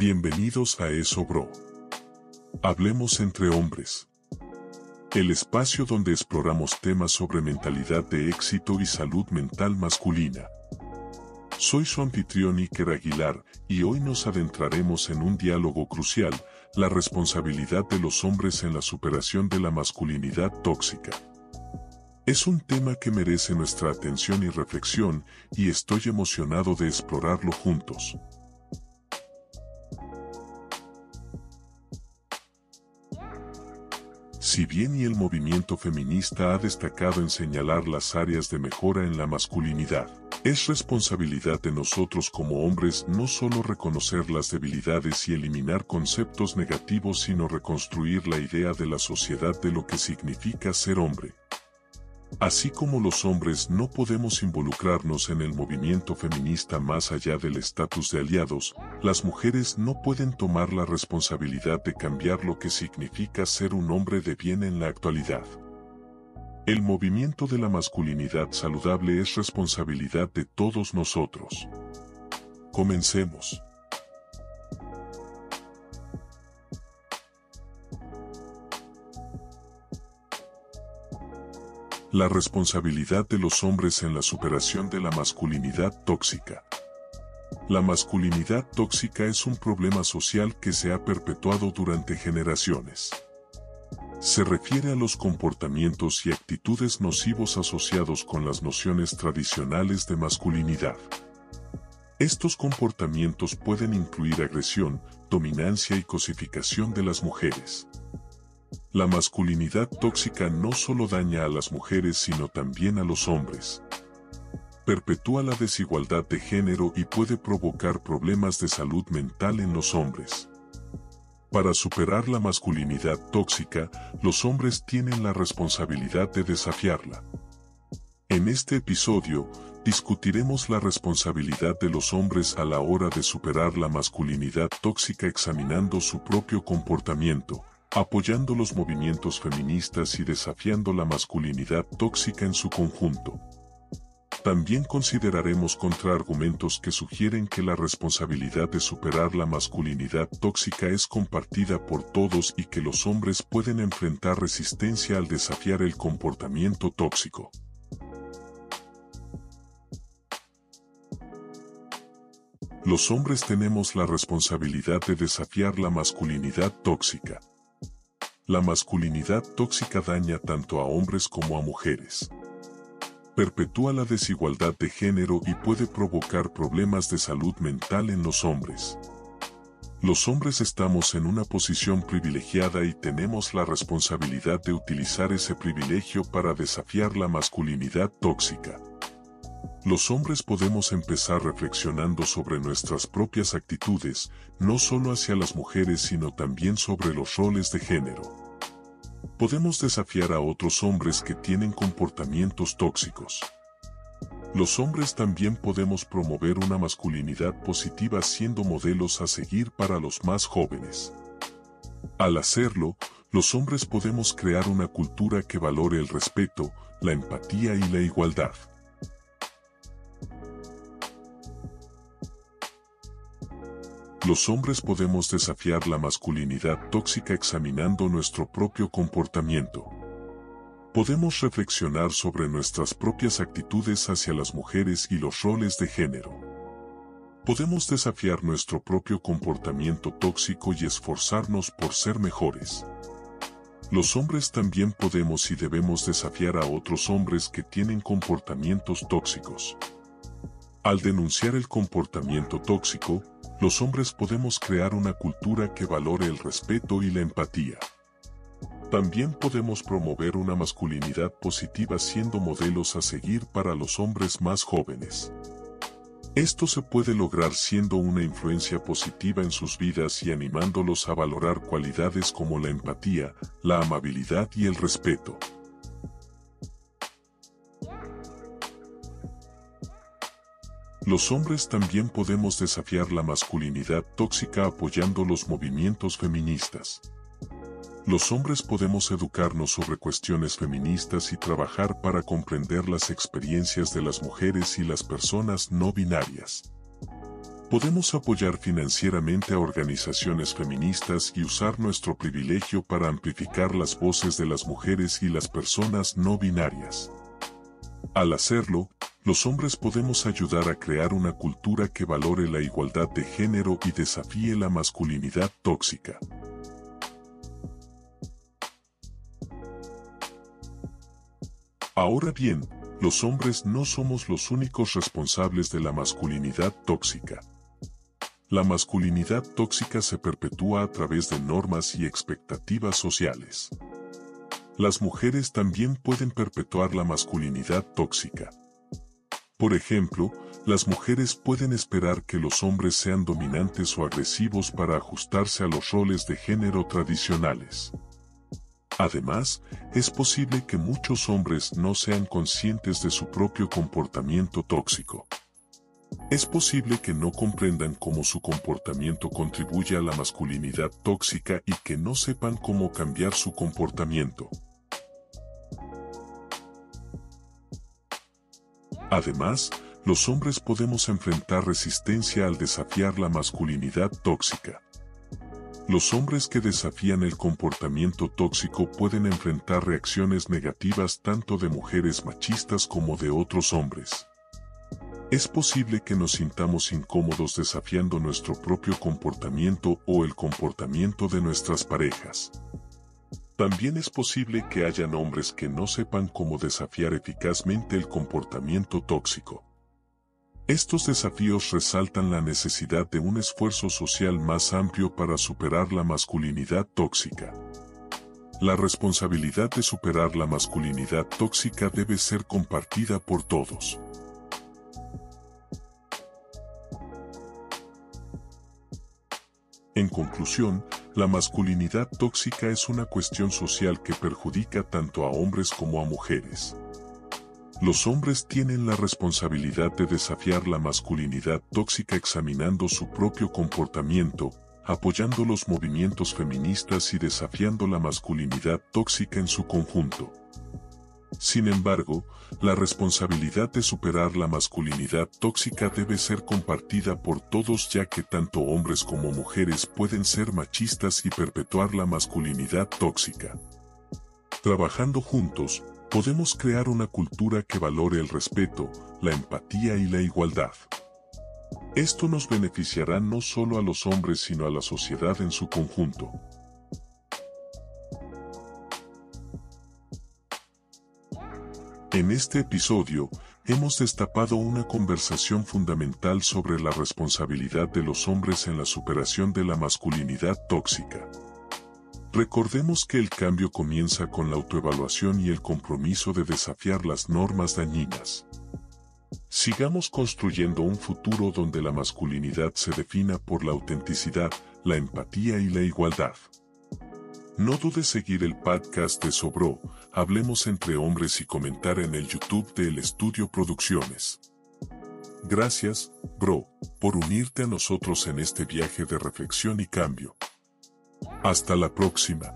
Bienvenidos a Eso Bro. Hablemos entre hombres. El espacio donde exploramos temas sobre mentalidad de éxito y salud mental masculina. Soy su anfitrión Iker Aguilar y hoy nos adentraremos en un diálogo crucial, la responsabilidad de los hombres en la superación de la masculinidad tóxica. Es un tema que merece nuestra atención y reflexión y estoy emocionado de explorarlo juntos. Si bien y el movimiento feminista ha destacado en señalar las áreas de mejora en la masculinidad, es responsabilidad de nosotros como hombres no solo reconocer las debilidades y eliminar conceptos negativos sino reconstruir la idea de la sociedad de lo que significa ser hombre. Así como los hombres no podemos involucrarnos en el movimiento feminista más allá del estatus de aliados, las mujeres no pueden tomar la responsabilidad de cambiar lo que significa ser un hombre de bien en la actualidad. El movimiento de la masculinidad saludable es responsabilidad de todos nosotros. Comencemos. La responsabilidad de los hombres en la superación de la masculinidad tóxica. La masculinidad tóxica es un problema social que se ha perpetuado durante generaciones. Se refiere a los comportamientos y actitudes nocivos asociados con las nociones tradicionales de masculinidad. Estos comportamientos pueden incluir agresión, dominancia y cosificación de las mujeres. La masculinidad tóxica no solo daña a las mujeres sino también a los hombres. Perpetúa la desigualdad de género y puede provocar problemas de salud mental en los hombres. Para superar la masculinidad tóxica, los hombres tienen la responsabilidad de desafiarla. En este episodio, discutiremos la responsabilidad de los hombres a la hora de superar la masculinidad tóxica examinando su propio comportamiento, apoyando los movimientos feministas y desafiando la masculinidad tóxica en su conjunto. También consideraremos contraargumentos que sugieren que la responsabilidad de superar la masculinidad tóxica es compartida por todos y que los hombres pueden enfrentar resistencia al desafiar el comportamiento tóxico. Los hombres tenemos la responsabilidad de desafiar la masculinidad tóxica. La masculinidad tóxica daña tanto a hombres como a mujeres. Perpetúa la desigualdad de género y puede provocar problemas de salud mental en los hombres. Los hombres estamos en una posición privilegiada y tenemos la responsabilidad de utilizar ese privilegio para desafiar la masculinidad tóxica. Los hombres podemos empezar reflexionando sobre nuestras propias actitudes, no solo hacia las mujeres sino también sobre los roles de género. Podemos desafiar a otros hombres que tienen comportamientos tóxicos. Los hombres también podemos promover una masculinidad positiva siendo modelos a seguir para los más jóvenes. Al hacerlo, los hombres podemos crear una cultura que valore el respeto, la empatía y la igualdad. Los hombres podemos desafiar la masculinidad tóxica examinando nuestro propio comportamiento. Podemos reflexionar sobre nuestras propias actitudes hacia las mujeres y los roles de género. Podemos desafiar nuestro propio comportamiento tóxico y esforzarnos por ser mejores. Los hombres también podemos y debemos desafiar a otros hombres que tienen comportamientos tóxicos. Al denunciar el comportamiento tóxico, los hombres podemos crear una cultura que valore el respeto y la empatía. También podemos promover una masculinidad positiva siendo modelos a seguir para los hombres más jóvenes. Esto se puede lograr siendo una influencia positiva en sus vidas y animándolos a valorar cualidades como la empatía, la amabilidad y el respeto. Los hombres también podemos desafiar la masculinidad tóxica apoyando los movimientos feministas. Los hombres podemos educarnos sobre cuestiones feministas y trabajar para comprender las experiencias de las mujeres y las personas no binarias. Podemos apoyar financieramente a organizaciones feministas y usar nuestro privilegio para amplificar las voces de las mujeres y las personas no binarias. Al hacerlo, los hombres podemos ayudar a crear una cultura que valore la igualdad de género y desafíe la masculinidad tóxica. Ahora bien, los hombres no somos los únicos responsables de la masculinidad tóxica. La masculinidad tóxica se perpetúa a través de normas y expectativas sociales. Las mujeres también pueden perpetuar la masculinidad tóxica. Por ejemplo, las mujeres pueden esperar que los hombres sean dominantes o agresivos para ajustarse a los roles de género tradicionales. Además, es posible que muchos hombres no sean conscientes de su propio comportamiento tóxico. Es posible que no comprendan cómo su comportamiento contribuye a la masculinidad tóxica y que no sepan cómo cambiar su comportamiento. Además, los hombres podemos enfrentar resistencia al desafiar la masculinidad tóxica. Los hombres que desafían el comportamiento tóxico pueden enfrentar reacciones negativas tanto de mujeres machistas como de otros hombres. Es posible que nos sintamos incómodos desafiando nuestro propio comportamiento o el comportamiento de nuestras parejas. También es posible que hayan hombres que no sepan cómo desafiar eficazmente el comportamiento tóxico. Estos desafíos resaltan la necesidad de un esfuerzo social más amplio para superar la masculinidad tóxica. La responsabilidad de superar la masculinidad tóxica debe ser compartida por todos. En conclusión, la masculinidad tóxica es una cuestión social que perjudica tanto a hombres como a mujeres. Los hombres tienen la responsabilidad de desafiar la masculinidad tóxica examinando su propio comportamiento, apoyando los movimientos feministas y desafiando la masculinidad tóxica en su conjunto. Sin embargo, la responsabilidad de superar la masculinidad tóxica debe ser compartida por todos ya que tanto hombres como mujeres pueden ser machistas y perpetuar la masculinidad tóxica. Trabajando juntos, podemos crear una cultura que valore el respeto, la empatía y la igualdad. Esto nos beneficiará no solo a los hombres sino a la sociedad en su conjunto. En este episodio, hemos destapado una conversación fundamental sobre la responsabilidad de los hombres en la superación de la masculinidad tóxica. Recordemos que el cambio comienza con la autoevaluación y el compromiso de desafiar las normas dañinas. Sigamos construyendo un futuro donde la masculinidad se defina por la autenticidad, la empatía y la igualdad. No dudes seguir el podcast de Sobro, Hablemos entre hombres y comentar en el YouTube de El Estudio Producciones. Gracias, bro, por unirte a nosotros en este viaje de reflexión y cambio. Hasta la próxima.